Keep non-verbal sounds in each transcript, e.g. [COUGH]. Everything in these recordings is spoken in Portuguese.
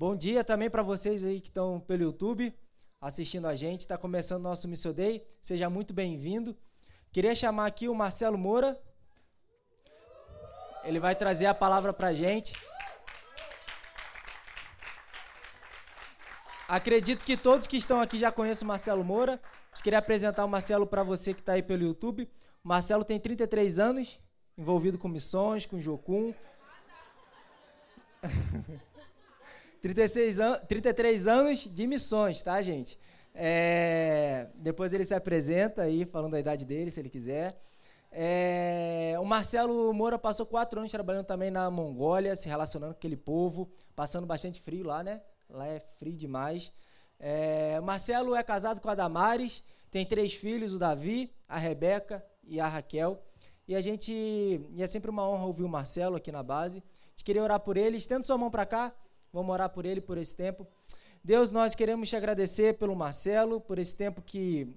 Bom dia também para vocês aí que estão pelo YouTube assistindo a gente. Está começando nosso Missio Day. Seja muito bem-vindo. Queria chamar aqui o Marcelo Moura. Ele vai trazer a palavra para a gente. Acredito que todos que estão aqui já conhecem o Marcelo Moura. Queria apresentar o Marcelo para você que está aí pelo YouTube. O Marcelo tem 33 anos, envolvido com missões, com Jocum. [LAUGHS] 36 an 33 anos de missões, tá, gente? É, depois ele se apresenta aí, falando da idade dele, se ele quiser. É, o Marcelo Moura passou quatro anos trabalhando também na Mongólia, se relacionando com aquele povo, passando bastante frio lá, né? Lá é frio demais. É, Marcelo é casado com a Damares, tem três filhos, o Davi, a Rebeca e a Raquel. E a gente. E é sempre uma honra ouvir o Marcelo aqui na base. A gente queria orar por ele. Estenda sua mão para cá. Vamos orar por ele por esse tempo. Deus, nós queremos te agradecer pelo Marcelo, por esse tempo que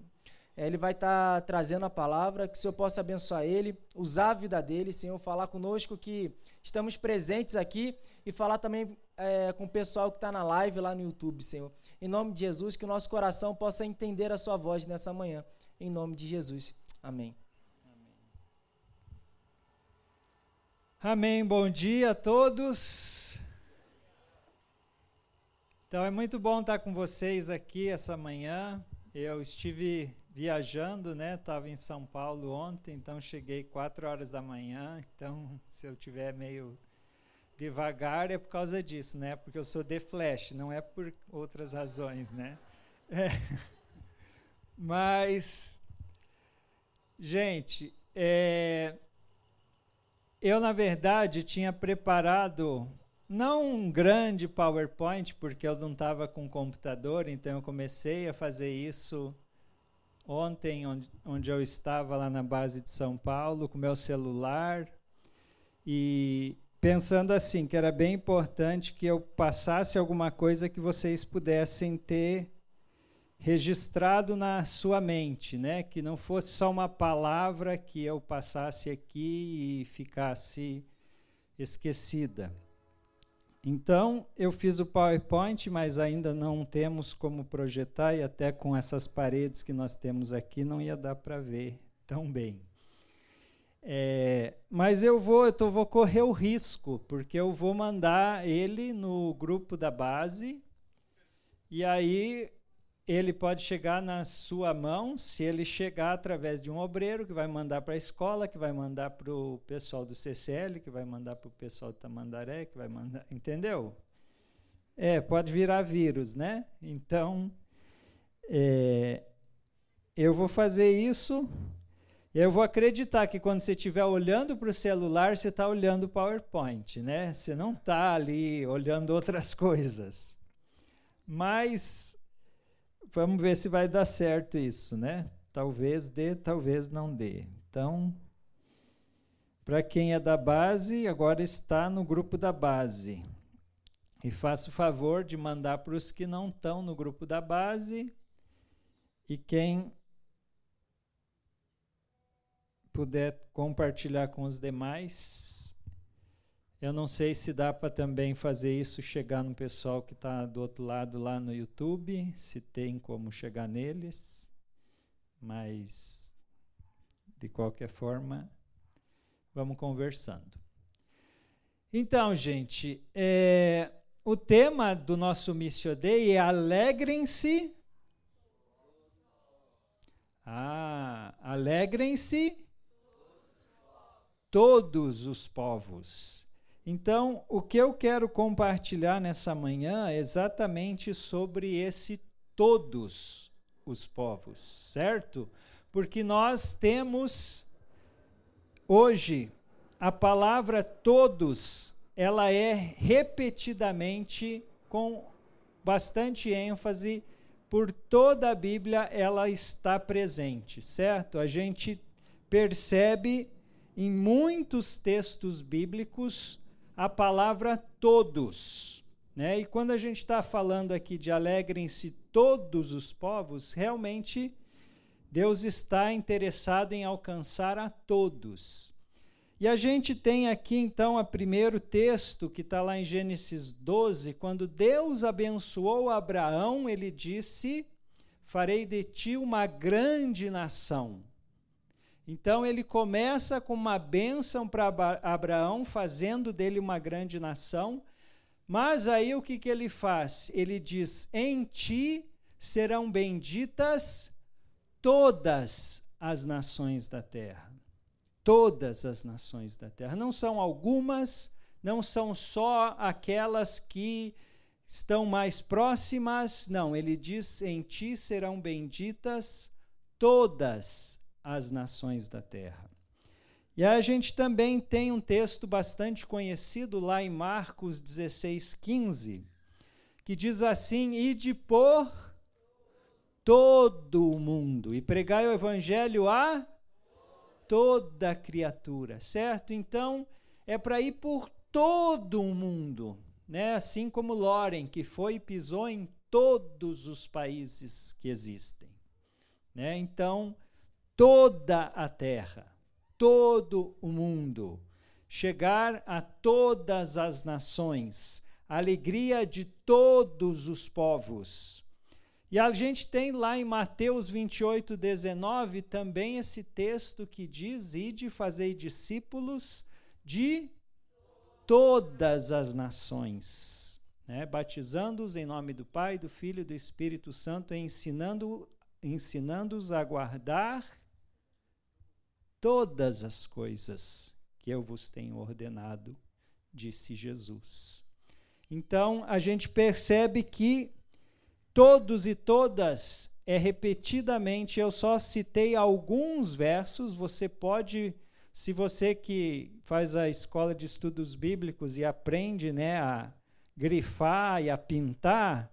é, ele vai estar tá trazendo a palavra, que o Senhor possa abençoar ele, usar a vida dele, Senhor, falar conosco que estamos presentes aqui e falar também é, com o pessoal que está na live lá no YouTube, Senhor. Em nome de Jesus, que o nosso coração possa entender a sua voz nessa manhã. Em nome de Jesus. Amém. Amém. Bom dia a todos. Então é muito bom estar com vocês aqui essa manhã. Eu estive viajando, né? Estava em São Paulo ontem, então cheguei quatro horas da manhã. Então, [LAUGHS] se eu tiver meio devagar é por causa disso, né? Porque eu sou de flash, não é por outras razões, né? [LAUGHS] É. Mas, gente, é, eu na verdade tinha preparado não um grande PowerPoint, porque eu não estava com computador, então eu comecei a fazer isso ontem, onde, onde eu estava lá na base de São Paulo, com meu celular. E pensando assim, que era bem importante que eu passasse alguma coisa que vocês pudessem ter registrado na sua mente, né? Que não fosse só uma palavra que eu passasse aqui e ficasse esquecida. Então, eu fiz o PowerPoint, mas ainda não temos como projetar, e até com essas paredes que nós temos aqui, não ia dar para ver tão bem. É, mas eu vou, eu tô, vou correr o risco, porque eu vou mandar ele no grupo da base, e aí ele pode chegar na sua mão, se ele chegar através de um obreiro, que vai mandar para a escola, que vai mandar para o pessoal do CCL, que vai mandar para o pessoal do Tamandaré, que vai mandar. Entendeu? É, pode virar vírus, né? Então, é, eu vou fazer isso eu vou acreditar que quando você estiver olhando para o celular, você está olhando o PowerPoint, né? Você não está ali olhando outras [LAUGHS] coisas. Mas vamos ver se vai dar certo isso, né? Talvez dê, talvez não dê. Então, para quem é da base, agora está no grupo da base. E faça o favor de mandar para os que não estão no grupo da base. E quem puder compartilhar com os demais. Eu não sei se dá para também fazer isso chegar no pessoal que está do outro lado lá no YouTube, se tem como chegar neles, mas de qualquer forma, vamos conversando. Então, gente, é, o tema do nosso Missio Day é Alegrem-se. Ah, alegrem-se todos os povos. Então, o que eu quero compartilhar nessa manhã é exatamente sobre esse todos os povos, certo? Porque nós temos hoje a palavra todos, ela é repetidamente com bastante ênfase por toda a Bíblia ela está presente, certo? A gente percebe em muitos textos bíblicos a palavra todos. Né? E quando a gente está falando aqui de alegrem-se todos os povos, realmente Deus está interessado em alcançar a todos. E a gente tem aqui então o primeiro texto que está lá em Gênesis 12, quando Deus abençoou Abraão, ele disse: Farei de ti uma grande nação. Então ele começa com uma bênção para Abraão, fazendo dele uma grande nação. Mas aí o que, que ele faz? Ele diz: Em ti serão benditas todas as nações da terra todas as nações da terra. Não são algumas, não são só aquelas que estão mais próximas, não, ele diz: em ti serão benditas todas as nações da terra. E a gente também tem um texto bastante conhecido lá em Marcos 16, 15, que diz assim: Ide por todo o mundo e pregai o evangelho a toda criatura, certo? Então, é para ir por todo o mundo, né? Assim como Loren, que foi e pisou em todos os países que existem, né? Então, toda a terra, todo o mundo, chegar a todas as nações, a alegria de todos os povos, e a gente tem lá em Mateus 28, 19 também esse texto que diz: Ide fazei discípulos de todas as nações, né? batizando-os em nome do Pai, do Filho e do Espírito Santo, e ensinando, ensinando-os a guardar todas as coisas que eu vos tenho ordenado, disse Jesus. Então, a gente percebe que todos e todas é repetidamente, eu só citei alguns versos, você pode, se você que faz a escola de estudos bíblicos e aprende né, a grifar e a pintar,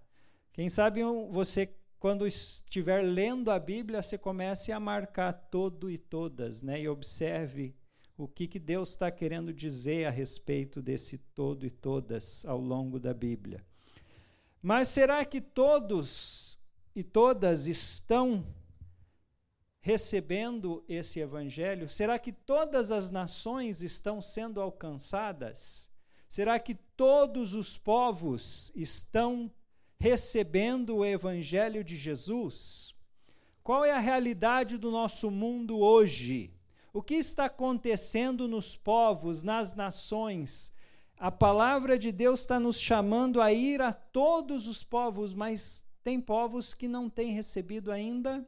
quem sabe você, quando estiver lendo a Bíblia, você comece a marcar todo e todas, né, e observe o que, que Deus está querendo dizer a respeito desse todo e todas ao longo da Bíblia. Mas será que todos e todas estão recebendo esse evangelho? Será que todas as nações estão sendo alcançadas? Será que todos os povos estão recebendo o evangelho de Jesus? Qual é a realidade do nosso mundo hoje? O que está acontecendo nos povos, nas nações? A palavra de Deus está nos chamando a ir a todos os povos, mas tem povos que não têm recebido ainda.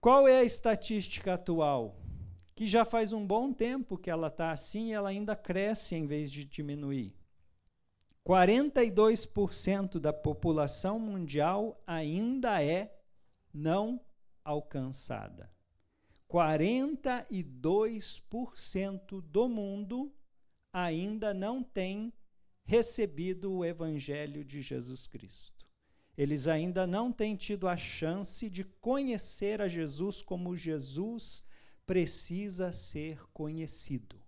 Qual é a estatística atual? Que já faz um bom tempo que ela está assim e ela ainda cresce em vez de diminuir. 42% da população mundial ainda é não alcançada. 42% do mundo ainda não têm recebido o Evangelho de Jesus Cristo. Eles ainda não têm tido a chance de conhecer a Jesus como Jesus precisa ser conhecido.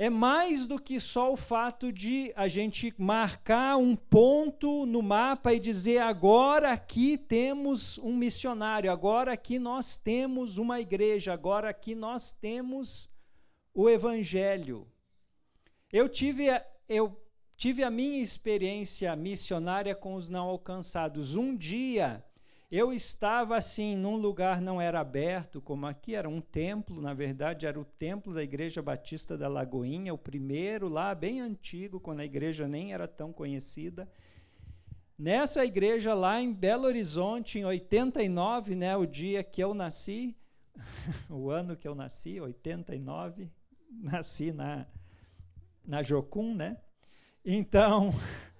É mais do que só o fato de a gente marcar um ponto no mapa e dizer agora aqui temos um missionário, agora aqui nós temos uma igreja, agora aqui nós temos o evangelho. Eu tive, eu tive a minha experiência missionária com os não alcançados. Um dia eu estava assim num lugar não era aberto, como aqui era um templo, na verdade era o templo da Igreja Batista da Lagoinha, o primeiro lá, bem antigo, quando a igreja nem era tão conhecida. Nessa igreja lá em Belo Horizonte, em 89, né, o dia que eu nasci, [LAUGHS] o ano que eu nasci, 89, nasci na, na Jocum, né? Então,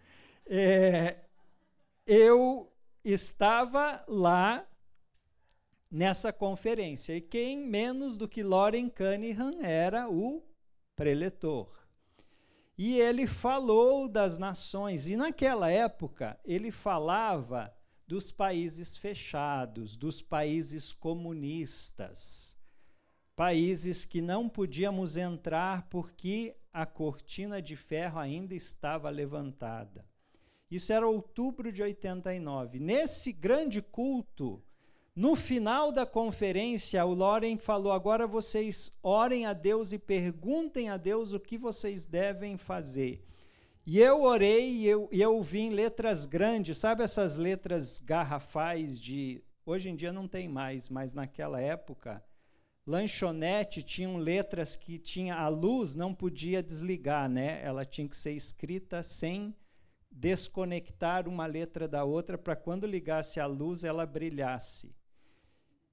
[LAUGHS] é, eu estava lá nessa conferência. E quem menos do que Loren Cunningham era o preletor. E ele falou das nações. E naquela época, ele falava dos países fechados, dos países comunistas países que não podíamos entrar porque a cortina de ferro ainda estava levantada. Isso era outubro de 89. Nesse grande culto, No final da conferência, o Loren falou: agora vocês orem a Deus e perguntem a Deus o que vocês devem fazer. E eu orei e eu, e eu em letras grandes, sabe essas letras garrafais de. Hoje em dia não tem mais, mas naquela época, lanchonete tinham letras que tinha a luz não podia desligar, né? Ela tinha que ser escrita sem desconectar uma letra da outra para quando ligasse a luz ela brilhasse.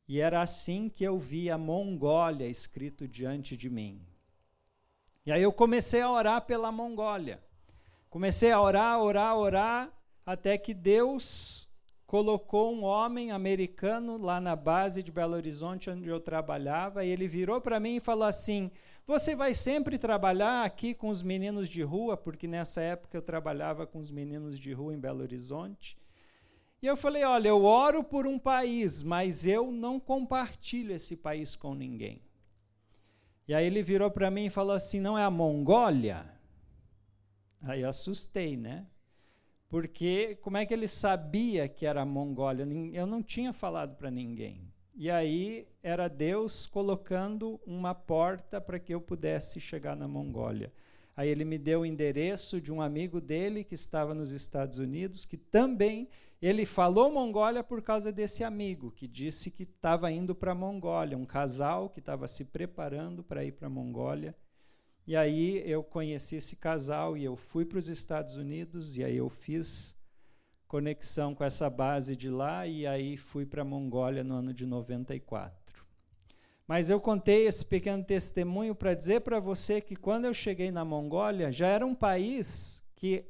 E era assim que eu vi a Mongólia escrito diante de mim. E aí eu comecei a orar pela Mongólia. Comecei a orar, orar, orar, até que Deus colocou um homem americano lá na base de Belo Horizonte, onde eu trabalhava, e ele virou para mim e falou assim: Você vai sempre trabalhar aqui com os meninos de rua, porque nessa época eu trabalhava com os meninos de rua em Belo Horizonte. E eu falei: Olha, eu oro por um país, mas eu não compartilho esse país com ninguém. E aí ele virou para mim e falou assim: Não é a Mongólia? Aí eu assustei, né? Porque como é que ele sabia que era a Mongólia? Eu não tinha falado para ninguém. E aí era Deus colocando uma porta para que eu pudesse chegar na Mongólia. Aí ele me deu o endereço de um amigo dele que estava nos Estados Unidos, que também ele falou Mongólia por causa desse amigo que disse que estava indo para a Mongólia, um casal que estava se preparando para ir para a Mongólia. E aí eu conheci esse casal e eu fui para os Estados Unidos e aí eu fiz conexão com essa base de lá e aí fui para a Mongólia no ano de 94. Mas eu contei esse pequeno testemunho para dizer para você que quando eu cheguei na Mongólia já era um país que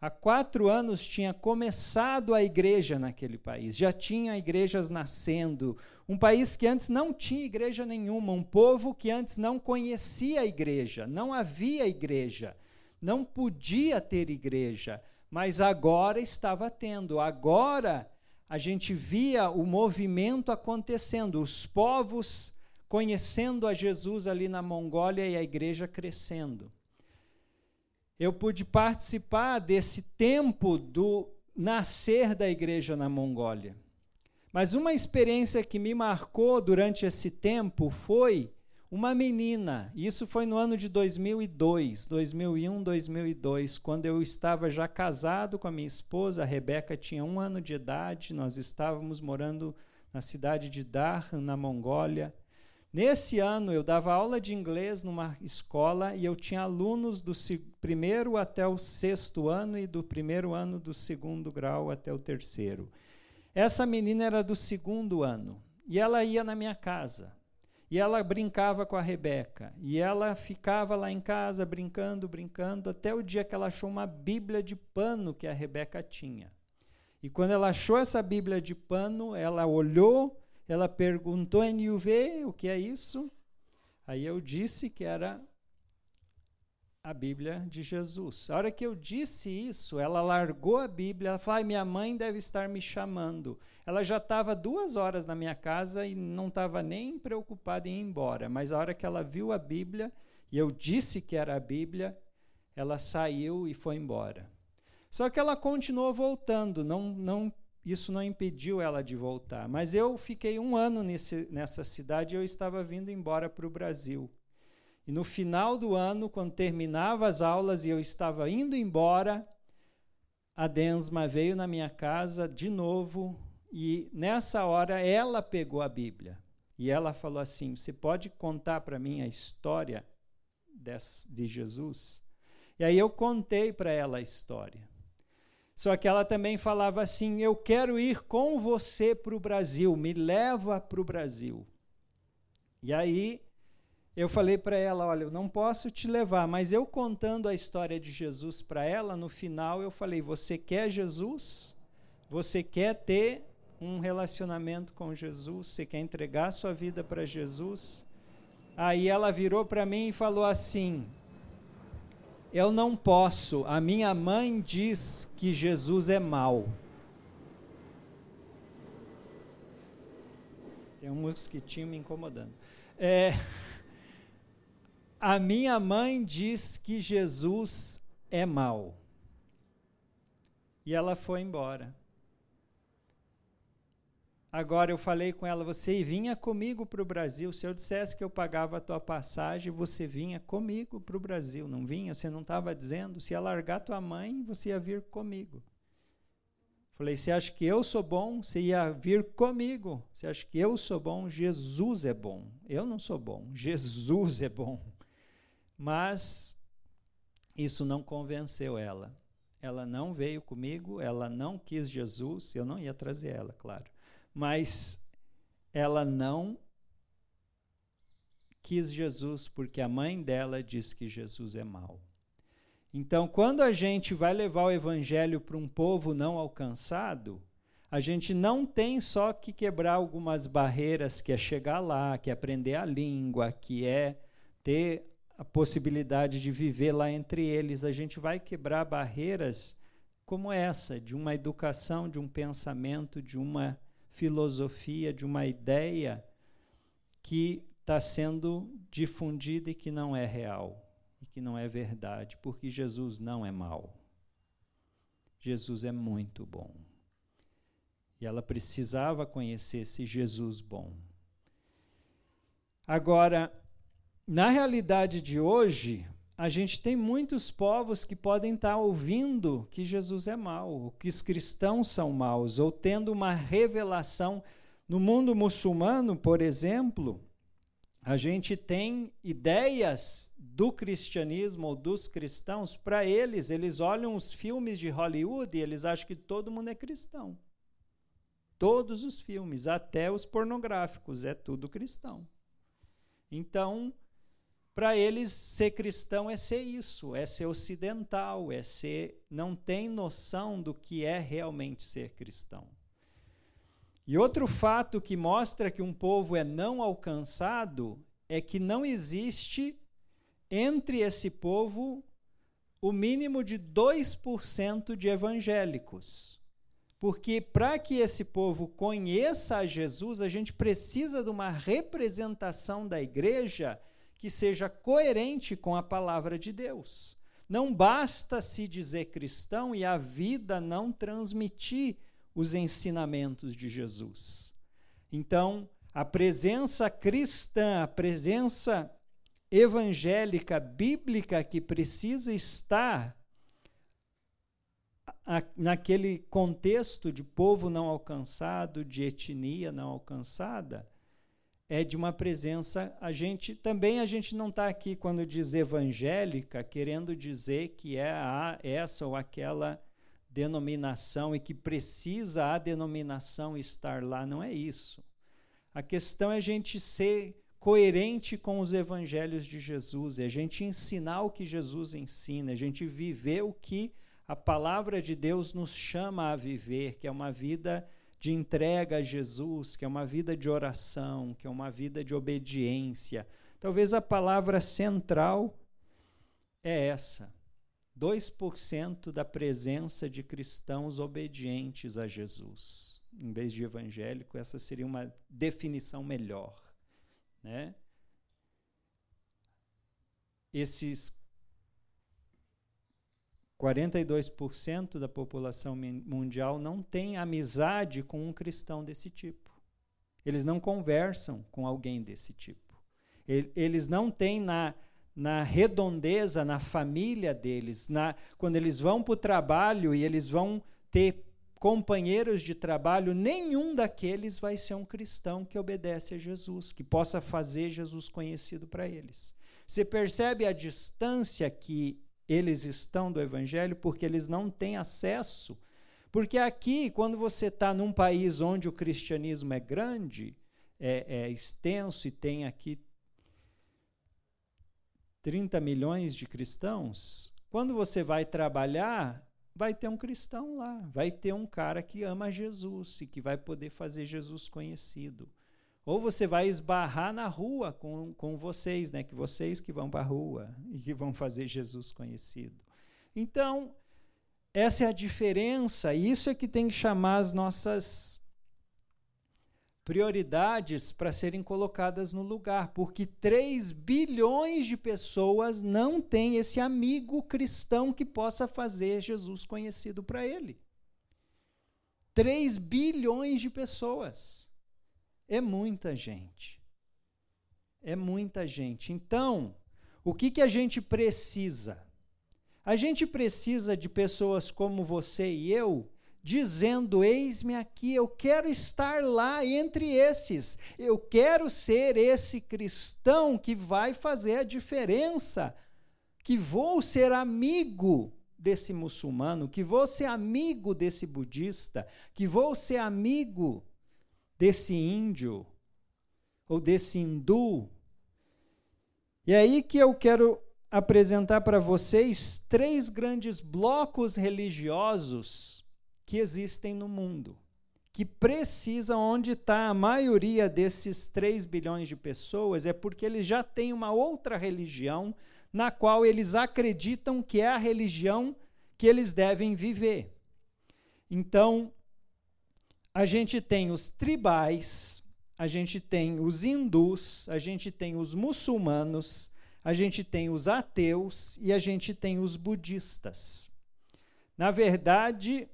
há quatro anos tinha começado a igreja naquele país, já tinha igrejas nascendo, um país que antes não tinha igreja nenhuma, um povo que antes não conhecia a igreja, não havia igreja, não podia ter igreja, mas agora estava tendo. Agora a gente via o movimento acontecendo, os povos conhecendo a Jesus ali na Mongólia e a igreja crescendo eu pude participar desse tempo do nascer da igreja na Mongólia. Mas uma experiência que me marcou durante esse tempo foi uma menina. Isso foi no ano de 2002, 2001, 2002, quando eu estava já casado com a minha esposa. A Rebeca tinha um ano de idade. Nós estávamos morando na cidade de Dar, na Mongólia. Nesse ano, eu dava aula de inglês numa escola e eu tinha alunos do primeiro até o sexto ano e do primeiro ano do segundo grau até o terceiro. Essa menina era do segundo ano e ela ia na minha casa. E ela brincava com a Rebeca. E ela ficava lá em casa brincando, brincando, até o dia que ela achou uma Bíblia de pano que a Rebeca tinha. E quando ela achou essa Bíblia de pano, ela olhou ela perguntou NUV, o que é isso? Aí eu disse que era a Bíblia de Jesus. A hora que eu disse isso, ela largou a Bíblia, ela falou, minha mãe deve estar me chamando. Ela já estava duas horas na minha casa e não estava nem preocupada em ir embora, mas a hora que ela viu a Bíblia, e eu disse que era a Bíblia, ela saiu e foi embora. Só que ela continuou voltando, não, não isso não impediu ela de voltar. Mas eu fiquei um ano nesse, nessa cidade e eu estava vindo embora para o Brasil. E no final do ano, quando terminava as aulas e eu estava indo embora, a Densma veio na minha casa de novo e nessa hora ela pegou a Bíblia e ela falou assim: Você pode contar para mim a história de Jesus? E aí eu contei para ela a história. Só que ela também falava assim: Eu quero ir com você para o Brasil, me leva para o Brasil. E aí eu falei para ela: Olha, eu não posso te levar, mas eu contando a história de Jesus para ela, no final eu falei: Você quer Jesus? Você quer ter um relacionamento com Jesus? Você quer entregar sua vida para Jesus? Aí ela virou para mim e falou assim: eu não posso. A minha mãe diz que Jesus é mau. Tem um mosquitinho me incomodando. É, [LAUGHS] a minha mãe diz que Jesus é mau. E ela foi embora. Agora eu falei com ela, você vinha comigo para o Brasil. Se eu dissesse que eu pagava a tua passagem, você vinha comigo para o Brasil. Não vinha? Você não estava dizendo? Se ia largar tua mãe, você ia vir comigo. Falei, você acha que eu sou bom? Você ia vir comigo. Você acha que eu sou bom? Jesus é bom. Eu não sou bom. Jesus é bom. Mas isso não convenceu ela. Ela não veio comigo, ela não quis Jesus, eu não ia trazer ela, claro mas ela não quis Jesus porque a mãe dela diz que Jesus é mau. Então, quando a gente vai levar o evangelho para um povo não alcançado, a gente não tem só que quebrar algumas barreiras, que é chegar lá, que é aprender a língua, que é ter a possibilidade de viver lá entre eles. A gente vai quebrar barreiras como essa, de uma educação, de um pensamento, de uma filosofia, de uma ideia que está sendo difundida e que não é real, e que não é verdade, porque Jesus não é mau. Jesus é muito bom. E ela precisava conhecer esse Jesus bom. Agora, na realidade de hoje, a gente tem muitos povos que podem estar ouvindo que Jesus é mau, que os cristãos são maus, ou tendo uma revelação. No mundo muçulmano, por exemplo, a gente tem ideias do cristianismo ou dos cristãos para eles. Eles olham os filmes de Hollywood e eles acham que todo mundo é cristão. Todos os filmes, até os pornográficos, é tudo cristão. Então, para eles, ser cristão é ser isso, é ser ocidental, é ser. não tem noção do que é realmente ser cristão. E outro fato que mostra que um povo é não alcançado é que não existe entre esse povo o mínimo de 2% de evangélicos. Porque para que esse povo conheça a Jesus, a gente precisa de uma representação da igreja que seja coerente com a palavra de Deus. Não basta se dizer cristão e a vida não transmitir os ensinamentos de Jesus. Então, a presença cristã, a presença evangélica, bíblica que precisa estar naquele contexto de povo não alcançado, de etnia não alcançada, é de uma presença. A gente também a gente não está aqui quando diz evangélica querendo dizer que é a, essa ou aquela denominação e que precisa a denominação estar lá. Não é isso. A questão é a gente ser coerente com os evangelhos de Jesus, é a gente ensinar o que Jesus ensina, é a gente viver o que a palavra de Deus nos chama a viver, que é uma vida de entrega a Jesus, que é uma vida de oração, que é uma vida de obediência. Talvez a palavra central é essa. 2% da presença de cristãos obedientes a Jesus. Em vez de evangélico, essa seria uma definição melhor. Né? Esses 42% da população mundial não tem amizade com um cristão desse tipo. Eles não conversam com alguém desse tipo. Eles não têm na, na redondeza, na família deles, na, quando eles vão para o trabalho e eles vão ter companheiros de trabalho, nenhum daqueles vai ser um cristão que obedece a Jesus, que possa fazer Jesus conhecido para eles. Você percebe a distância que eles estão do Evangelho porque eles não têm acesso. Porque aqui, quando você está num país onde o cristianismo é grande, é, é extenso e tem aqui 30 milhões de cristãos, quando você vai trabalhar, vai ter um cristão lá, vai ter um cara que ama Jesus e que vai poder fazer Jesus conhecido. Ou você vai esbarrar na rua com, com vocês, né? Que vocês que vão para a rua e que vão fazer Jesus conhecido. Então, essa é a diferença, e isso é que tem que chamar as nossas prioridades para serem colocadas no lugar, porque 3 bilhões de pessoas não têm esse amigo cristão que possa fazer Jesus conhecido para ele. 3 bilhões de pessoas. É muita gente. É muita gente. Então, o que, que a gente precisa? A gente precisa de pessoas como você e eu dizendo: Eis-me aqui, eu quero estar lá entre esses, eu quero ser esse cristão que vai fazer a diferença, que vou ser amigo desse muçulmano, que vou ser amigo desse budista, que vou ser amigo desse índio ou desse hindu. E aí que eu quero apresentar para vocês três grandes blocos religiosos que existem no mundo, que precisa onde está a maioria desses 3 bilhões de pessoas, é porque eles já têm uma outra religião na qual eles acreditam que é a religião que eles devem viver. Então, a gente tem os tribais, a gente tem os hindus, a gente tem os muçulmanos, a gente tem os ateus e a gente tem os budistas. Na verdade,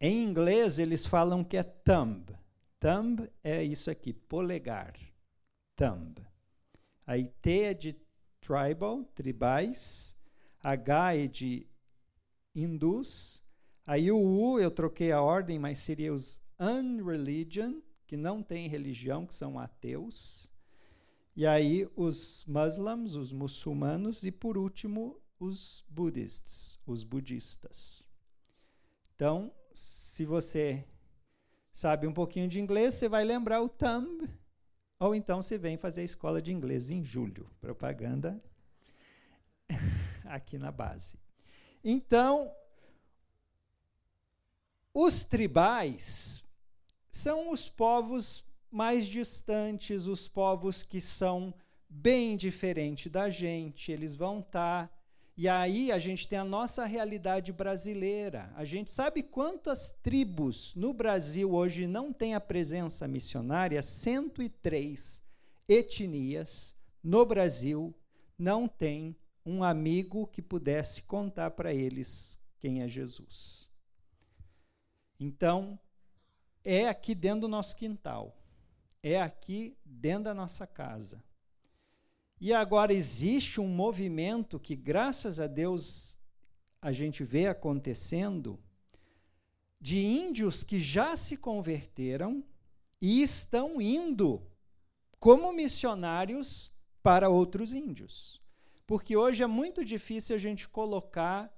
em inglês eles falam que é thumb. Thumb é isso aqui, polegar. Thumb. Aí T é de tribal, tribais, H é de hindus, aí o U eu troquei a ordem, mas seria os unreligion, que não têm religião, que são ateus, e aí os muçulmanos, os muçulmanos, e por último os budistas, os budistas. Então, se você sabe um pouquinho de inglês, você vai lembrar o thumb, ou então você vem fazer a escola de inglês em julho. Propaganda [LAUGHS] aqui na base. Então, os tribais são os povos mais distantes, os povos que são bem diferentes da gente, eles vão estar. Tá, e aí a gente tem a nossa realidade brasileira. A gente sabe quantas tribos no Brasil hoje não têm a presença missionária? 103 etnias no Brasil não têm um amigo que pudesse contar para eles quem é Jesus. Então, é aqui dentro do nosso quintal, é aqui dentro da nossa casa. E agora existe um movimento que, graças a Deus, a gente vê acontecendo, de índios que já se converteram e estão indo como missionários para outros índios. Porque hoje é muito difícil a gente colocar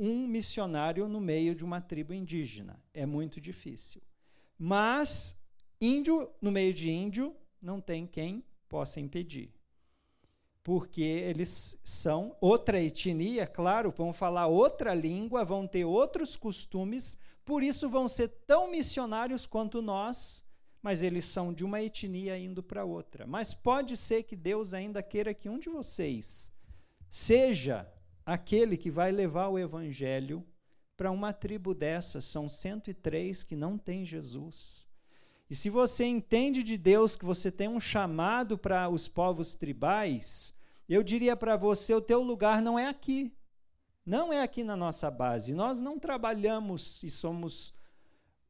um missionário no meio de uma tribo indígena. É muito difícil. Mas índio no meio de índio não tem quem possa impedir. Porque eles são outra etnia, claro, vão falar outra língua, vão ter outros costumes, por isso vão ser tão missionários quanto nós, mas eles são de uma etnia indo para outra. Mas pode ser que Deus ainda queira que um de vocês Seja aquele que vai levar o evangelho para uma tribo dessas, são 103 que não tem Jesus. E se você entende de Deus que você tem um chamado para os povos tribais, eu diria para você: o teu lugar não é aqui. Não é aqui na nossa base. Nós não trabalhamos e somos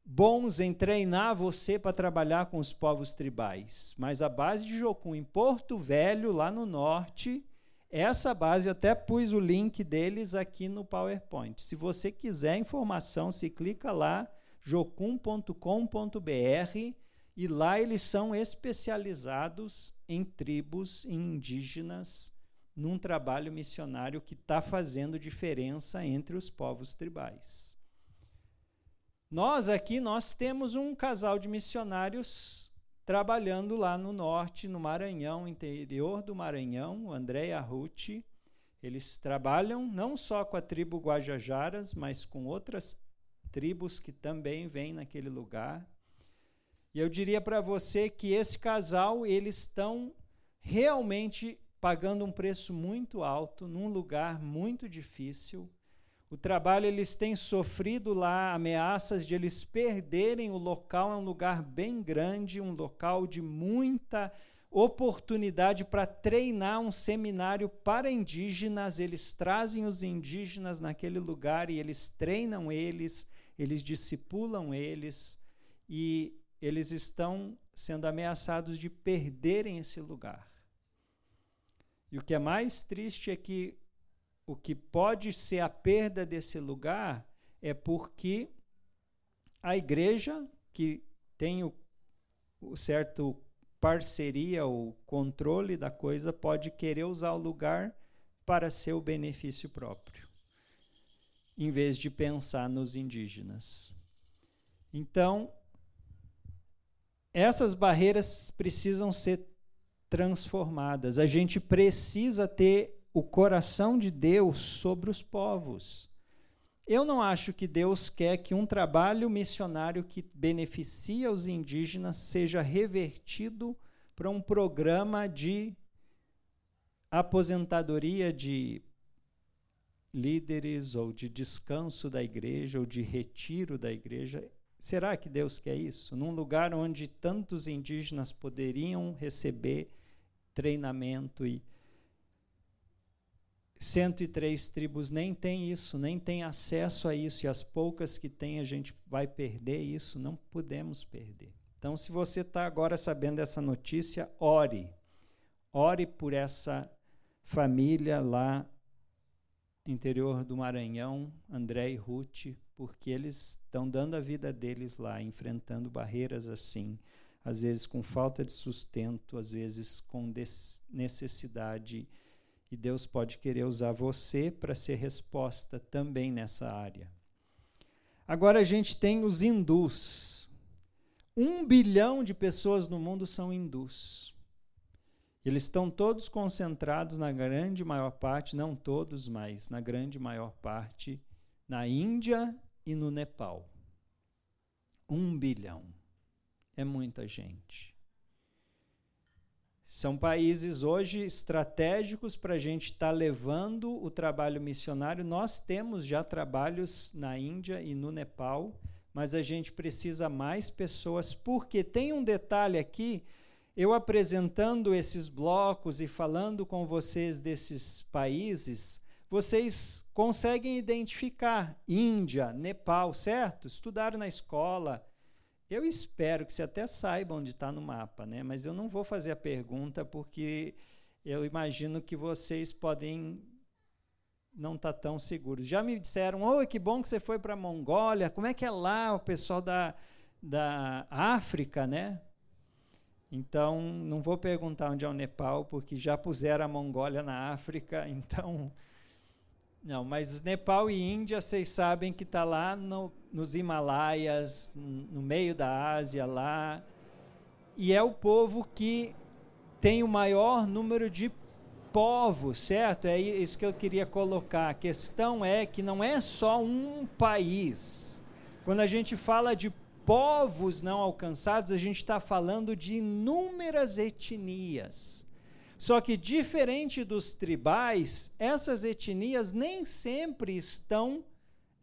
bons em treinar você para trabalhar com os povos tribais. Mas a base de Jocum, em Porto Velho, lá no norte, essa base, até pus o link deles aqui no PowerPoint. Se você quiser informação, se clica lá, jocum.com.br, e lá eles são especializados em tribos indígenas, num trabalho missionário que está fazendo diferença entre os povos tribais. Nós aqui, nós temos um casal de missionários trabalhando lá no norte, no Maranhão, interior do Maranhão, o André Ruth. Eles trabalham não só com a tribo Guajajaras, mas com outras tribos que também vêm naquele lugar. E eu diria para você que esse casal, eles estão realmente pagando um preço muito alto, num lugar muito difícil, o trabalho eles têm sofrido lá ameaças de eles perderem o local, é um lugar bem grande, um local de muita oportunidade para treinar um seminário para indígenas. Eles trazem os indígenas naquele lugar e eles treinam eles, eles discipulam eles e eles estão sendo ameaçados de perderem esse lugar. E o que é mais triste é que o que pode ser a perda desse lugar é porque a igreja, que tem o, o certo parceria ou controle da coisa, pode querer usar o lugar para seu benefício próprio, em vez de pensar nos indígenas. Então, essas barreiras precisam ser transformadas. A gente precisa ter o coração de Deus sobre os povos. Eu não acho que Deus quer que um trabalho missionário que beneficia os indígenas seja revertido para um programa de aposentadoria de líderes ou de descanso da igreja ou de retiro da igreja. Será que Deus quer isso? Num lugar onde tantos indígenas poderiam receber treinamento e 103 tribos nem têm isso, nem têm acesso a isso, e as poucas que têm a gente vai perder isso, não podemos perder. Então, se você está agora sabendo dessa notícia, ore. Ore por essa família lá interior do Maranhão, André e Ruth, porque eles estão dando a vida deles lá, enfrentando barreiras assim, às vezes com falta de sustento, às vezes com necessidade. E Deus pode querer usar você para ser resposta também nessa área. Agora a gente tem os hindus. Um bilhão de pessoas no mundo são hindus. Eles estão todos concentrados na grande maior parte, não todos, mas na grande maior parte, na Índia e no Nepal. Um bilhão. É muita gente. São países hoje estratégicos para a gente estar tá levando o trabalho missionário. Nós temos já trabalhos na Índia e no Nepal, mas a gente precisa mais pessoas, porque tem um detalhe aqui. Eu apresentando esses blocos e falando com vocês desses países, vocês conseguem identificar Índia, Nepal, certo? Estudaram na escola. Eu espero que você até saiba onde está no mapa, né? Mas eu não vou fazer a pergunta porque eu imagino que vocês podem não estar tá tão seguros. Já me disseram, oh, que bom que você foi para a Mongólia. Como é que é lá o pessoal da, da África, né? Então, não vou perguntar onde é o Nepal, porque já puseram a Mongólia na África, [LAUGHS] então não, mas Nepal e Índia, vocês sabem que está lá no, nos Himalaias, no meio da Ásia, lá. E é o povo que tem o maior número de povos, certo? É isso que eu queria colocar. A questão é que não é só um país. Quando a gente fala de povos não alcançados, a gente está falando de inúmeras etnias. Só que, diferente dos tribais, essas etnias nem sempre estão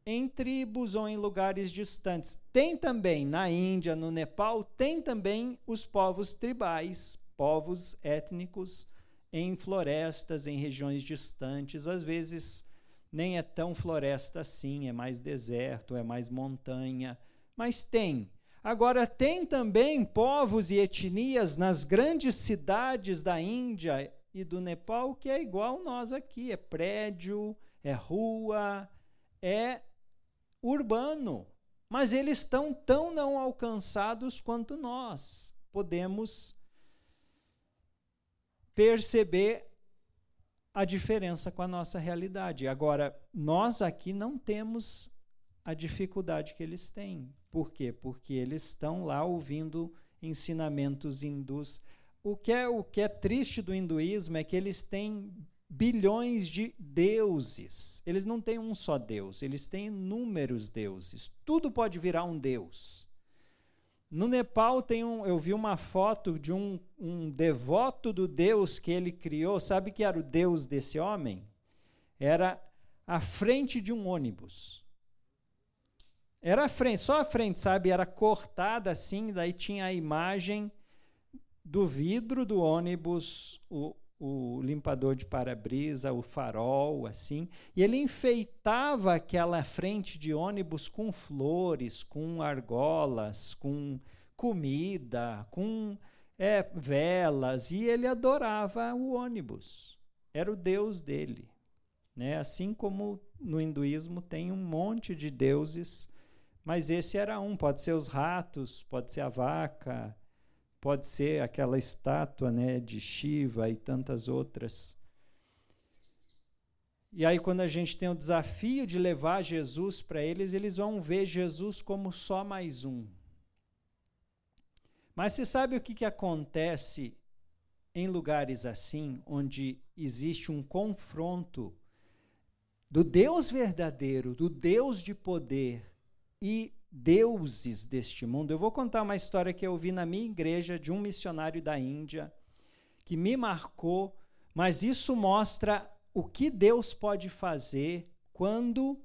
em tribos ou em lugares distantes. Tem também na Índia, no Nepal, tem também os povos tribais, povos étnicos em florestas, em regiões distantes, às vezes nem é tão floresta assim, é mais deserto, é mais montanha, mas tem. Agora, tem também povos e etnias nas grandes cidades da Índia e do Nepal que é igual nós aqui: é prédio, é rua, é urbano. Mas eles estão tão não alcançados quanto nós. Podemos perceber a diferença com a nossa realidade. Agora, nós aqui não temos a dificuldade que eles têm. Por quê? Porque eles estão lá ouvindo ensinamentos hindus. O que é o que é triste do hinduísmo é que eles têm bilhões de deuses. Eles não têm um só deus, eles têm inúmeros deuses. Tudo pode virar um deus. No Nepal tem um, eu vi uma foto de um, um devoto do deus que ele criou. Sabe que era o deus desse homem? Era a frente de um ônibus. Era a frente, só a frente, sabe? Era cortada assim, daí tinha a imagem do vidro do ônibus, o, o limpador de para-brisa, o farol, assim, e ele enfeitava aquela frente de ônibus com flores, com argolas, com comida, com é, velas, e ele adorava o ônibus. Era o deus dele. Né? Assim como no hinduísmo tem um monte de deuses, mas esse era um. Pode ser os ratos, pode ser a vaca, pode ser aquela estátua né, de Shiva e tantas outras. E aí, quando a gente tem o desafio de levar Jesus para eles, eles vão ver Jesus como só mais um. Mas você sabe o que, que acontece em lugares assim, onde existe um confronto do Deus verdadeiro, do Deus de poder e deuses deste mundo? Eu vou contar uma história que eu vi na minha igreja de um missionário da Índia que me marcou, mas isso mostra o que Deus pode fazer quando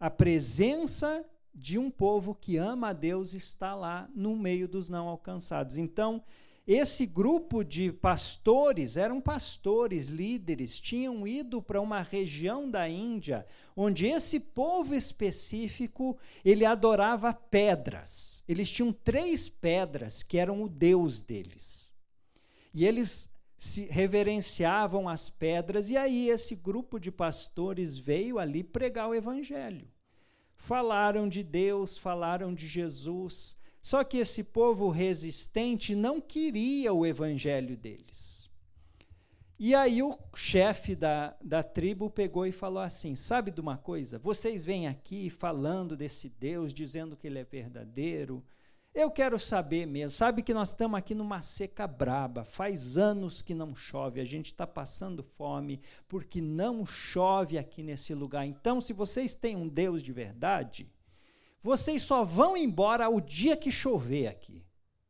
a presença de um povo que ama a Deus está lá no meio dos não alcançados. Então, esse grupo de pastores eram pastores, líderes, tinham ido para uma região da Índia onde esse povo específico ele adorava pedras. Eles tinham três pedras que eram o deus deles. E eles se reverenciavam as pedras e aí esse grupo de pastores veio ali pregar o evangelho falaram de Deus, falaram de Jesus. Só que esse povo resistente não queria o evangelho deles. E aí o chefe da, da tribo pegou e falou assim: Sabe de uma coisa? Vocês vêm aqui falando desse Deus, dizendo que ele é verdadeiro, eu quero saber mesmo. Sabe que nós estamos aqui numa seca braba. Faz anos que não chove. A gente está passando fome porque não chove aqui nesse lugar. Então, se vocês têm um Deus de verdade, vocês só vão embora o dia que chover aqui.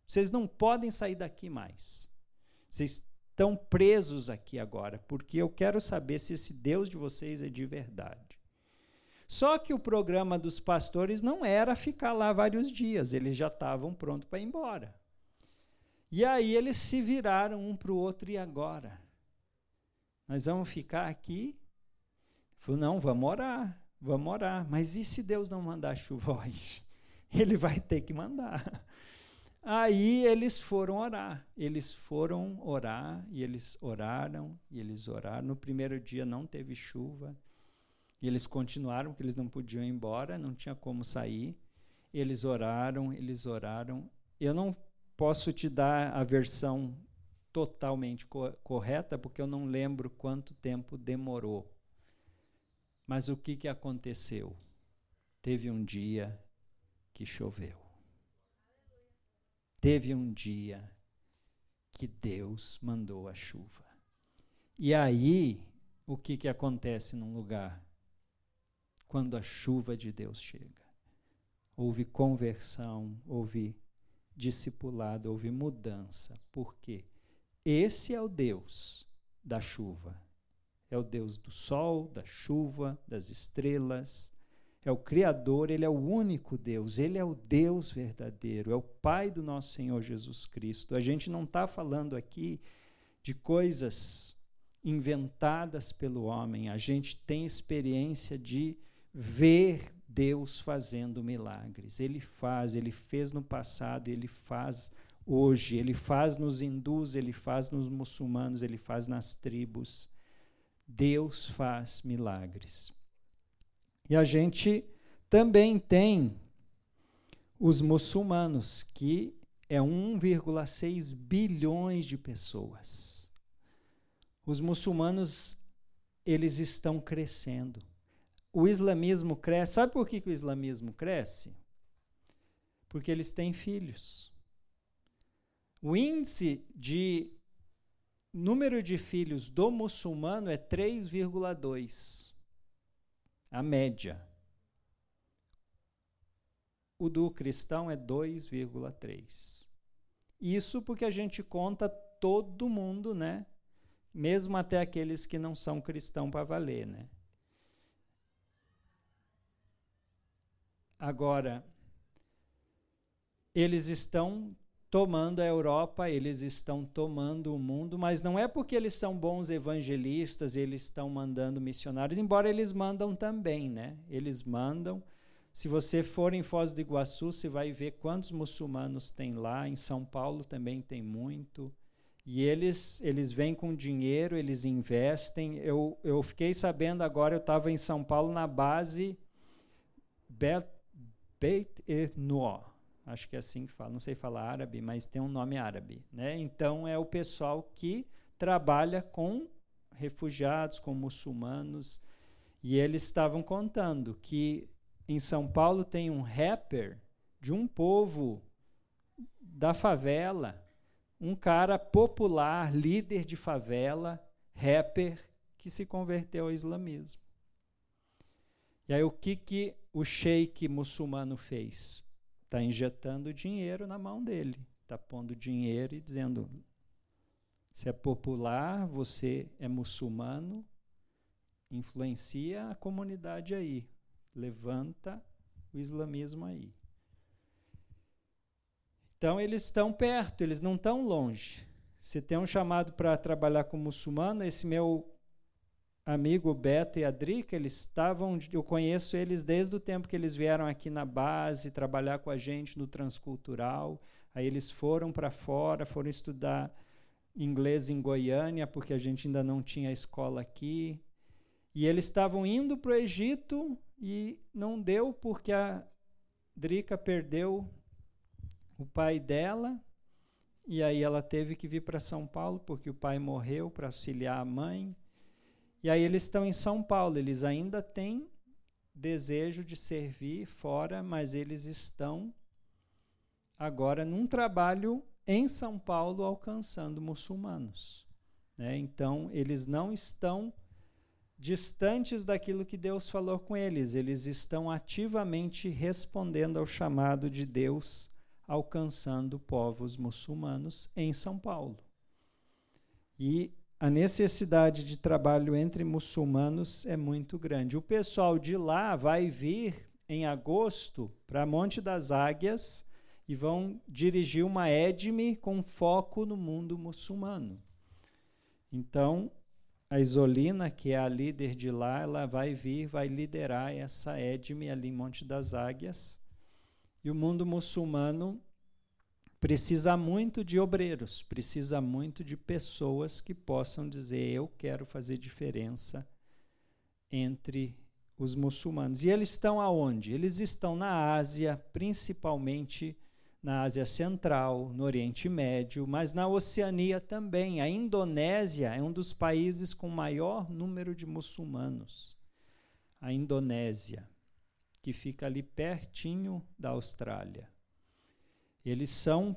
Vocês não podem sair daqui mais. Vocês estão presos aqui agora, porque eu quero saber se esse Deus de vocês é de verdade. Só que o programa dos pastores não era ficar lá vários dias, eles já estavam prontos para ir embora. E aí eles se viraram um para o outro, e agora? Nós vamos ficar aqui? Falou, não, vamos orar, vamos orar. Mas e se Deus não mandar chuva hoje? [LAUGHS] Ele vai ter que mandar. [LAUGHS] Aí eles foram orar. Eles foram orar e eles oraram e eles oraram. No primeiro dia não teve chuva. E eles continuaram, porque eles não podiam ir embora, não tinha como sair. Eles oraram, eles oraram. Eu não posso te dar a versão totalmente co correta, porque eu não lembro quanto tempo demorou. Mas o que, que aconteceu? Teve um dia que choveu. Teve um dia que Deus mandou a chuva. E aí, o que, que acontece num lugar? quando a chuva de Deus chega. Houve conversão, houve discipulado, houve mudança. Por quê? Esse é o Deus da chuva. É o Deus do sol, da chuva, das estrelas. É o Criador, Ele é o único Deus, Ele é o Deus verdadeiro, é o Pai do nosso Senhor Jesus Cristo. A gente não está falando aqui de coisas inventadas pelo homem, a gente tem experiência de ver Deus fazendo milagres. Ele faz, ele fez no passado, ele faz hoje, ele faz nos hindus, ele faz nos muçulmanos, ele faz nas tribos. Deus faz milagres. E a gente também tem os muçulmanos, que é 1,6 bilhões de pessoas. Os muçulmanos, eles estão crescendo o islamismo cresce. Sabe por que, que o islamismo cresce? Porque eles têm filhos. O índice de número de filhos do muçulmano é 3,2. A média. O do cristão é 2,3. Isso porque a gente conta todo mundo, né? Mesmo até aqueles que não são cristãos para valer, né? Agora, eles estão tomando a Europa, eles estão tomando o mundo, mas não é porque eles são bons evangelistas, eles estão mandando missionários, embora eles mandam também, né? Eles mandam. Se você for em Foz do Iguaçu, você vai ver quantos muçulmanos tem lá. Em São Paulo também tem muito. E eles, eles vêm com dinheiro, eles investem. Eu, eu fiquei sabendo agora, eu estava em São Paulo na base Beit Noor acho que é assim que fala, não sei falar árabe, mas tem um nome árabe, né? Então é o pessoal que trabalha com refugiados, com muçulmanos, e eles estavam contando que em São Paulo tem um rapper de um povo da favela, um cara popular, líder de favela, rapper que se converteu ao islamismo. E aí o que que o sheik muçulmano fez? Está injetando dinheiro na mão dele, está pondo dinheiro e dizendo: se é popular, você é muçulmano, influencia a comunidade aí, levanta o islamismo aí. Então eles estão perto, eles não estão longe. Se tem um chamado para trabalhar com muçulmano, esse meu amigo Beto e a Drica, eles estavam, eu conheço eles desde o tempo que eles vieram aqui na base trabalhar com a gente no transcultural. Aí eles foram para fora, foram estudar inglês em Goiânia, porque a gente ainda não tinha escola aqui. E eles estavam indo para o Egito e não deu porque a Drica perdeu o pai dela. E aí ela teve que vir para São Paulo porque o pai morreu para auxiliar a mãe. E aí eles estão em São Paulo, eles ainda têm desejo de servir fora, mas eles estão agora num trabalho em São Paulo alcançando muçulmanos. Né? Então, eles não estão distantes daquilo que Deus falou com eles, eles estão ativamente respondendo ao chamado de Deus, alcançando povos muçulmanos em São Paulo. E a necessidade de trabalho entre muçulmanos é muito grande. O pessoal de lá vai vir em agosto para Monte das Águias e vão dirigir uma EDME com foco no mundo muçulmano. Então, a Isolina, que é a líder de lá, ela vai vir, vai liderar essa EDME ali em Monte das Águias. E o mundo muçulmano precisa muito de obreiros, precisa muito de pessoas que possam dizer: eu quero fazer diferença entre os muçulmanos. E eles estão aonde? Eles estão na Ásia, principalmente na Ásia Central, no Oriente Médio, mas na Oceania também. A Indonésia é um dos países com maior número de muçulmanos. A Indonésia, que fica ali pertinho da Austrália. Eles são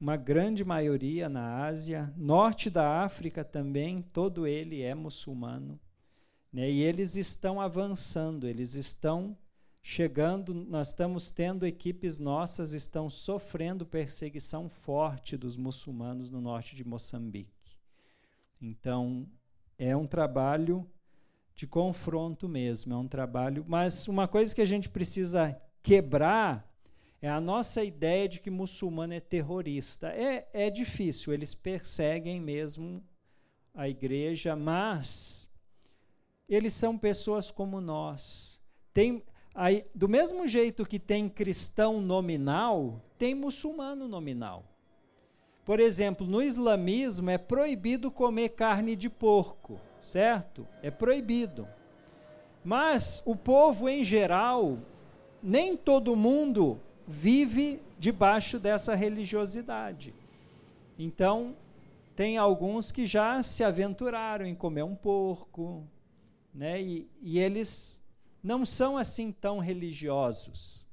uma grande maioria na Ásia, norte da África também, todo ele é muçulmano. Né? E eles estão avançando, eles estão chegando, nós estamos tendo equipes nossas estão sofrendo perseguição forte dos muçulmanos no norte de Moçambique. Então, é um trabalho de confronto mesmo, é um trabalho, mas uma coisa que a gente precisa quebrar é a nossa ideia de que muçulmano é terrorista. É, é difícil, eles perseguem mesmo a igreja, mas eles são pessoas como nós. Tem, aí, do mesmo jeito que tem cristão nominal, tem muçulmano nominal. Por exemplo, no islamismo é proibido comer carne de porco, certo? É proibido. Mas o povo em geral, nem todo mundo vive debaixo dessa religiosidade. Então, tem alguns que já se aventuraram em comer um porco, né? E, e eles não são assim tão religiosos.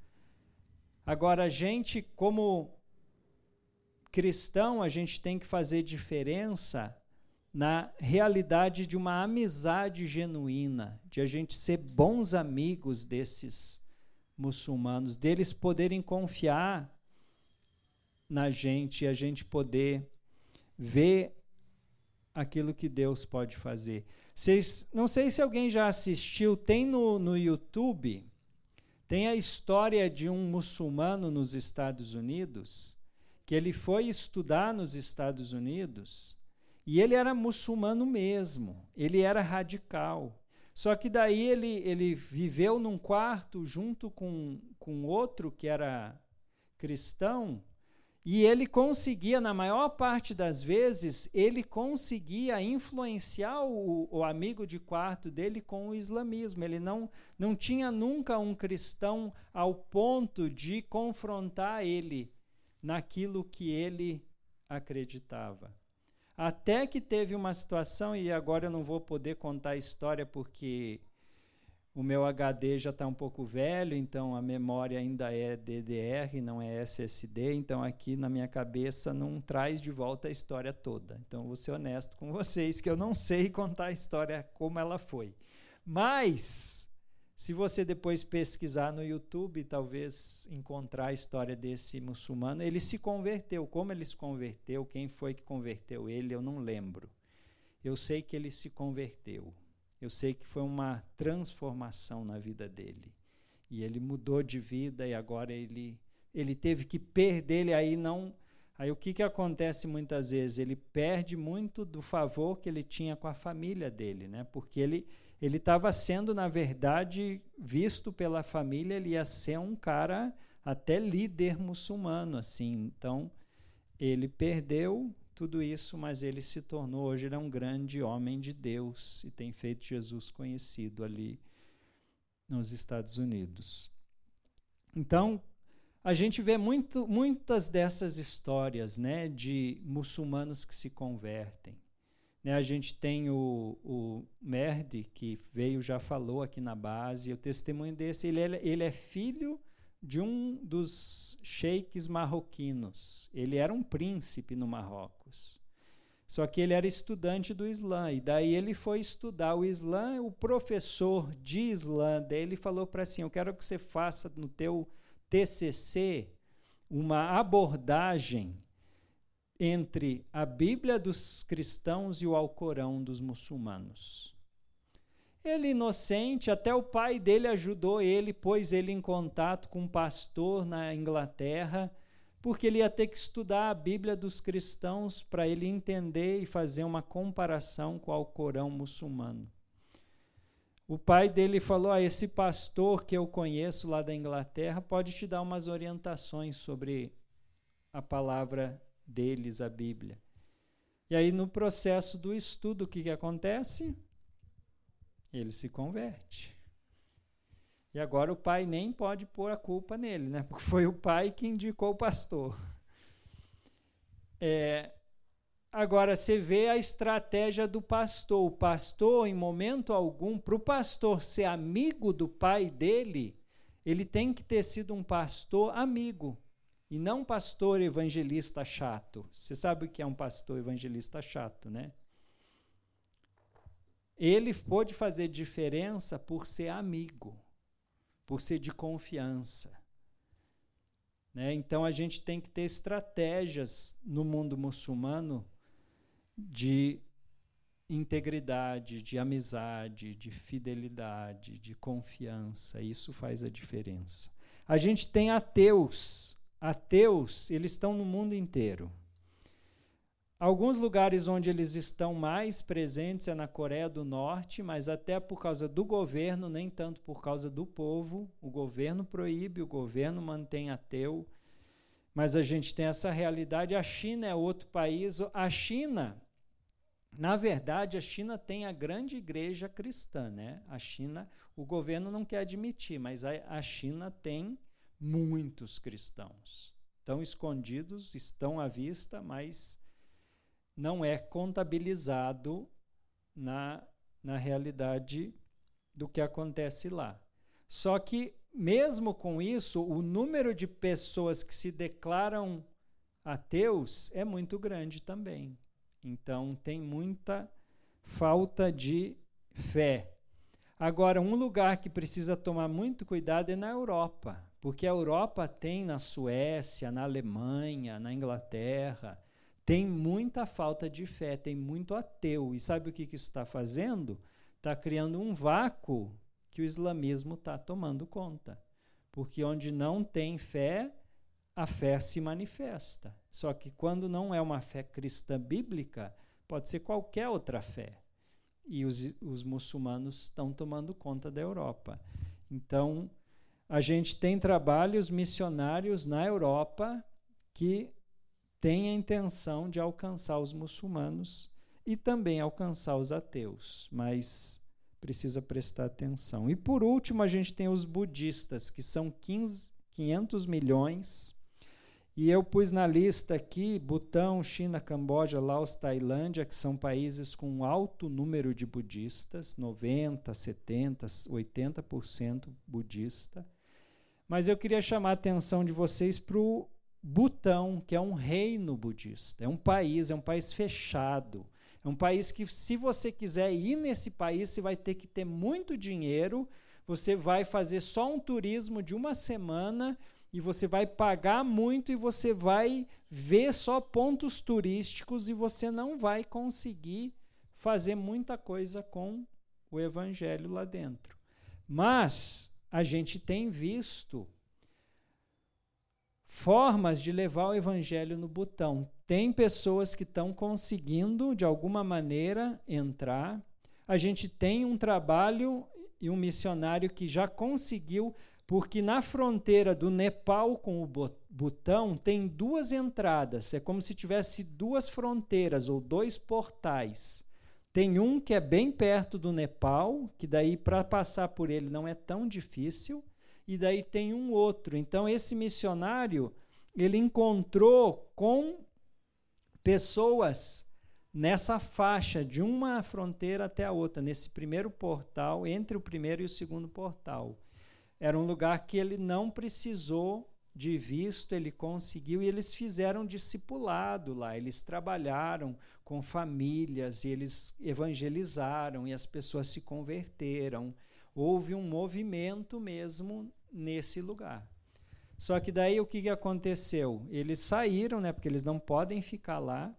Agora, a gente, como cristão, a gente tem que fazer diferença na realidade de uma amizade genuína, de a gente ser bons amigos desses muçulmanos, deles poderem confiar na gente e a gente poder ver aquilo que Deus pode fazer. Não sei se alguém já assistiu, tem no, no YouTube, tem a história de um muçulmano nos Estados Unidos que ele foi estudar nos Estados Unidos e ele era muçulmano mesmo, ele era radical. Só que daí ele, ele viveu num quarto junto com, com outro que era cristão, e ele conseguia, na maior parte das vezes, ele conseguia influenciar o, o, amigo de quarto dele com o islamismo. Ele não, não tinha nunca um cristão ao ponto de confrontar ele naquilo que ele acreditava. Até que teve uma situação, e agora eu não vou poder contar a história porque o meu HD já está um pouco velho, então a memória ainda é DDR, não é SSD, então aqui na minha cabeça não traz de volta a história toda. Então vou ser honesto com vocês que eu não sei [LAUGHS] contar a história como ela foi. Mas se você depois pesquisar no YouTube, talvez encontrar a história desse muçulmano, ele se converteu. Como ele se converteu, quem foi que converteu ele, eu não lembro. Eu sei que ele se converteu. Eu sei que foi uma transformação na vida dele. E ele mudou de vida e agora ele ele teve que perder ele aí não Aí o que, que acontece muitas vezes? Ele perde muito do favor que ele tinha com a família dele, né? Porque ele ele estava sendo, na verdade, visto pela família, ele ia ser um cara até líder muçulmano, assim. Então, ele perdeu tudo isso, mas ele se tornou, hoje ele é um grande homem de Deus e tem feito Jesus conhecido ali nos Estados Unidos. Então, a gente vê muito, muitas dessas histórias né, de muçulmanos que se convertem. Né, a gente tem o, o Merdi, que veio, já falou aqui na base, o testemunho desse, ele é, ele é filho de um dos sheiks marroquinos. Ele era um príncipe no Marrocos. Só que ele era estudante do Islã, e daí ele foi estudar o Islã, o professor de Islã dele falou para assim, eu quero que você faça no teu TCC uma abordagem entre a Bíblia dos cristãos e o Alcorão dos muçulmanos. Ele inocente, até o pai dele ajudou ele, pôs ele em contato com um pastor na Inglaterra, porque ele ia ter que estudar a Bíblia dos cristãos para ele entender e fazer uma comparação com o Alcorão muçulmano. O pai dele falou: ah, esse pastor que eu conheço lá da Inglaterra pode te dar umas orientações sobre a palavra deles, a Bíblia. E aí, no processo do estudo, o que, que acontece? Ele se converte. E agora o pai nem pode pôr a culpa nele, né? [LAUGHS] Porque foi o pai que indicou o pastor. É, agora você vê a estratégia do pastor. O pastor, em momento algum, para o pastor ser amigo do pai dele, ele tem que ter sido um pastor amigo e não pastor evangelista chato. Você sabe o que é um pastor evangelista chato, né? Ele pôde fazer diferença por ser amigo, por ser de confiança. Né? Então a gente tem que ter estratégias no mundo muçulmano de integridade, de amizade, de fidelidade, de confiança. Isso faz a diferença. A gente tem ateus. Ateus, eles estão no mundo inteiro. Alguns lugares onde eles estão mais presentes é na Coreia do Norte, mas até por causa do governo, nem tanto por causa do povo. O governo proíbe, o governo mantém ateu. Mas a gente tem essa realidade. A China é outro país. A China, na verdade, a China tem a grande igreja cristã, né? A China, o governo não quer admitir, mas a, a China tem muitos cristãos. Estão escondidos, estão à vista, mas não é contabilizado na, na realidade do que acontece lá. Só que, mesmo com isso, o número de pessoas que se declaram ateus é muito grande também. Então, tem muita falta de fé. Agora, um lugar que precisa tomar muito cuidado é na Europa, porque a Europa tem na Suécia, na Alemanha, na Inglaterra, tem muita falta de fé, tem muito ateu. E sabe o que, que isso está fazendo? Está criando um vácuo que o islamismo está tomando conta. Porque onde não tem fé, a fé se manifesta. Só que quando não é uma fé cristã bíblica, pode ser qualquer outra fé. E os, os muçulmanos estão tomando conta da Europa. Então, a gente tem trabalhos missionários na Europa que têm a intenção de alcançar os muçulmanos e também alcançar os ateus, mas precisa prestar atenção. E por último, a gente tem os budistas, que são 15, 500 milhões. E eu pus na lista aqui Butão, China, Camboja, Laos, Tailândia, que são países com alto número de budistas, 90, 70, 80% budista. Mas eu queria chamar a atenção de vocês para o Butão, que é um reino budista, é um país, é um país fechado. É um país que, se você quiser ir nesse país, você vai ter que ter muito dinheiro. Você vai fazer só um turismo de uma semana e você vai pagar muito e você vai ver só pontos turísticos e você não vai conseguir fazer muita coisa com o evangelho lá dentro. Mas a gente tem visto formas de levar o evangelho no botão. Tem pessoas que estão conseguindo, de alguma maneira, entrar. A gente tem um trabalho e um missionário que já conseguiu, porque na fronteira do Nepal com o Butão tem duas entradas. É como se tivesse duas fronteiras ou dois portais. Tem um que é bem perto do Nepal, que daí para passar por ele não é tão difícil, e daí tem um outro. Então esse missionário, ele encontrou com pessoas nessa faixa de uma fronteira até a outra, nesse primeiro portal, entre o primeiro e o segundo portal. Era um lugar que ele não precisou de visto, ele conseguiu e eles fizeram discipulado lá, eles trabalharam com famílias e eles evangelizaram e as pessoas se converteram. Houve um movimento mesmo nesse lugar. Só que daí o que, que aconteceu? Eles saíram, né, porque eles não podem ficar lá.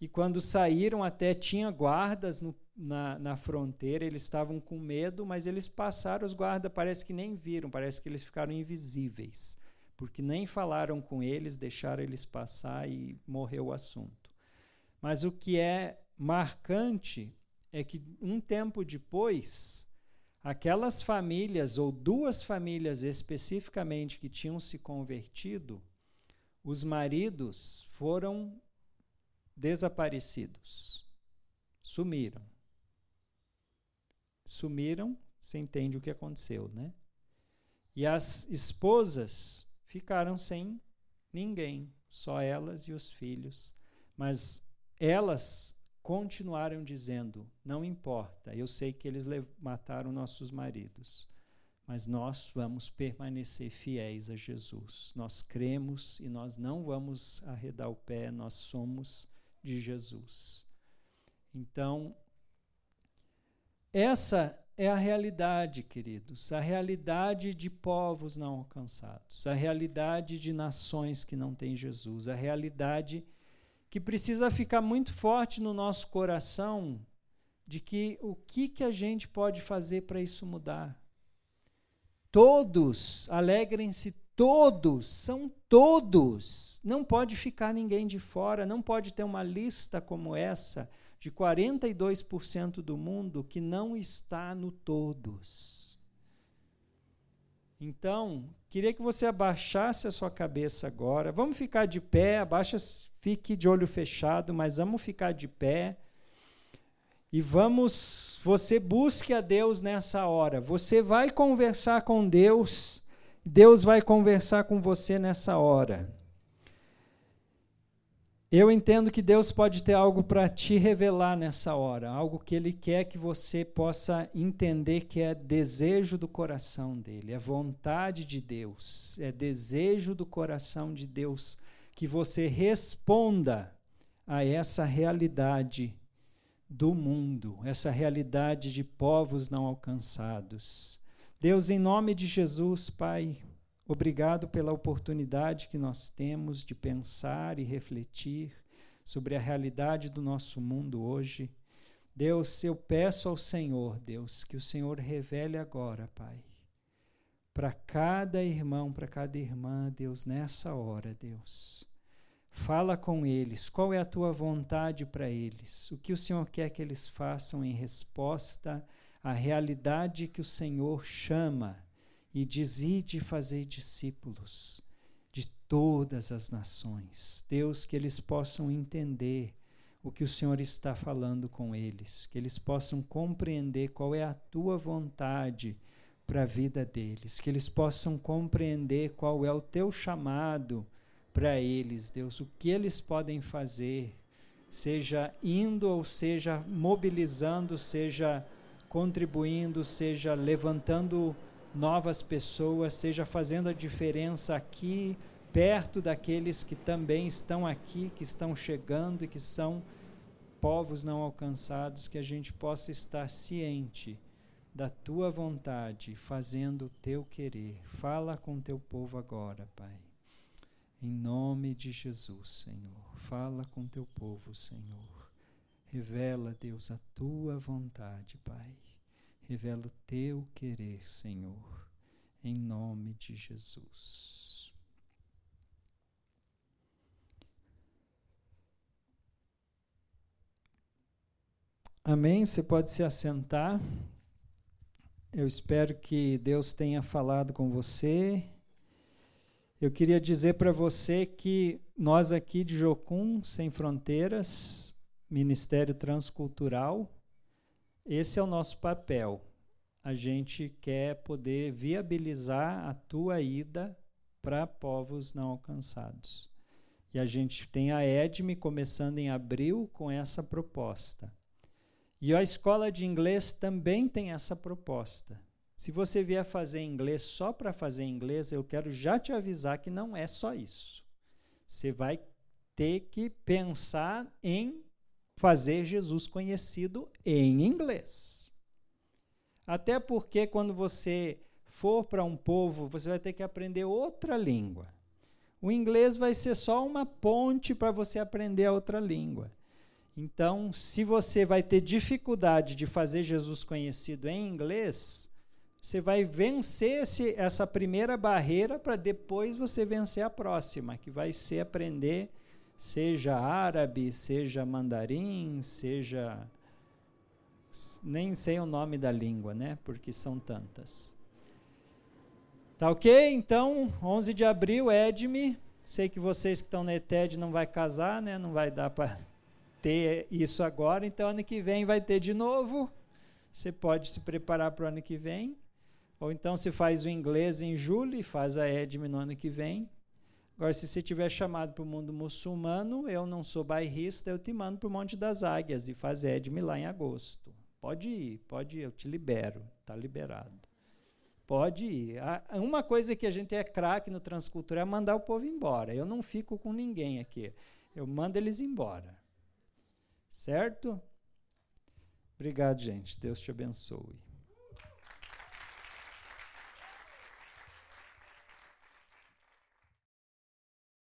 E quando saíram, até tinha guardas no, na, na fronteira, eles estavam com medo, mas eles passaram, os guardas parece que nem viram, parece que eles ficaram invisíveis, porque nem falaram com eles, deixaram eles passar e morreu o assunto. Mas o que é marcante é que um tempo depois, aquelas famílias, ou duas famílias especificamente, que tinham se convertido, os maridos foram desaparecidos. Sumiram. Sumiram, você entende o que aconteceu, né? E as esposas ficaram sem ninguém, só elas e os filhos. Mas elas continuaram dizendo: Não importa, eu sei que eles mataram nossos maridos, mas nós vamos permanecer fiéis a Jesus. Nós cremos e nós não vamos arredar o pé, nós somos de Jesus. Então, essa é a realidade, queridos, a realidade de povos não alcançados, a realidade de nações que não têm Jesus, a realidade que precisa ficar muito forte no nosso coração de que o que, que a gente pode fazer para isso mudar. Todos, alegrem-se todos, são todos. Não pode ficar ninguém de fora, não pode ter uma lista como essa de 42% do mundo que não está no todos. Então, queria que você abaixasse a sua cabeça agora. Vamos ficar de pé, abaixa Fique de olho fechado, mas vamos ficar de pé. E vamos, você busque a Deus nessa hora. Você vai conversar com Deus, Deus vai conversar com você nessa hora. Eu entendo que Deus pode ter algo para te revelar nessa hora, algo que Ele quer que você possa entender que é desejo do coração dele, é vontade de Deus, é desejo do coração de Deus que você responda a essa realidade do mundo, essa realidade de povos não alcançados. Deus, em nome de Jesus, Pai, obrigado pela oportunidade que nós temos de pensar e refletir sobre a realidade do nosso mundo hoje. Deus, eu peço ao Senhor, Deus, que o Senhor revele agora, Pai, para cada irmão, para cada irmã, Deus, nessa hora, Deus. Fala com eles, qual é a tua vontade para eles? O que o Senhor quer que eles façam em resposta à realidade que o Senhor chama e diz: de fazer discípulos de todas as nações. Deus, que eles possam entender o que o Senhor está falando com eles, que eles possam compreender qual é a tua vontade para a vida deles, que eles possam compreender qual é o teu chamado para eles, Deus, o que eles podem fazer, seja indo ou seja mobilizando, seja contribuindo, seja levantando novas pessoas, seja fazendo a diferença aqui, perto daqueles que também estão aqui, que estão chegando e que são povos não alcançados, que a gente possa estar ciente da tua vontade, fazendo o teu querer. Fala com teu povo agora, Pai. Em nome de Jesus, Senhor. Fala com teu povo, Senhor. Revela, Deus, a tua vontade, Pai. Revela o teu querer, Senhor, em nome de Jesus. Amém? Você pode se assentar. Eu espero que Deus tenha falado com você. Eu queria dizer para você que nós aqui de Jocum Sem Fronteiras, Ministério Transcultural, esse é o nosso papel. A gente quer poder viabilizar a tua ida para povos não alcançados. E a gente tem a EDME começando em abril com essa proposta. E a escola de inglês também tem essa proposta. Se você vier fazer inglês só para fazer inglês, eu quero já te avisar que não é só isso. Você vai ter que pensar em fazer Jesus conhecido em inglês. Até porque quando você for para um povo, você vai ter que aprender outra língua. O inglês vai ser só uma ponte para você aprender a outra língua. Então, se você vai ter dificuldade de fazer Jesus conhecido em inglês, você vai vencer esse, essa primeira barreira para depois você vencer a próxima, que vai ser aprender seja árabe, seja mandarim, seja. Nem sei o nome da língua, né? Porque são tantas. Tá ok? Então, 11 de abril, Edme. Sei que vocês que estão na ETED não vai casar, né? Não vai dar para [LAUGHS] ter isso agora. Então, ano que vem vai ter de novo. Você pode se preparar para o ano que vem. Ou então, se faz o inglês em julho e faz a Edme no ano que vem. Agora, se você tiver chamado para o mundo muçulmano, eu não sou bairrista, eu te mando para o Monte das Águias e faz Edme lá em agosto. Pode ir, pode ir, eu te libero, está liberado. Pode ir. Uma coisa que a gente é craque no transcultura é mandar o povo embora. Eu não fico com ninguém aqui. Eu mando eles embora. Certo? Obrigado, gente. Deus te abençoe.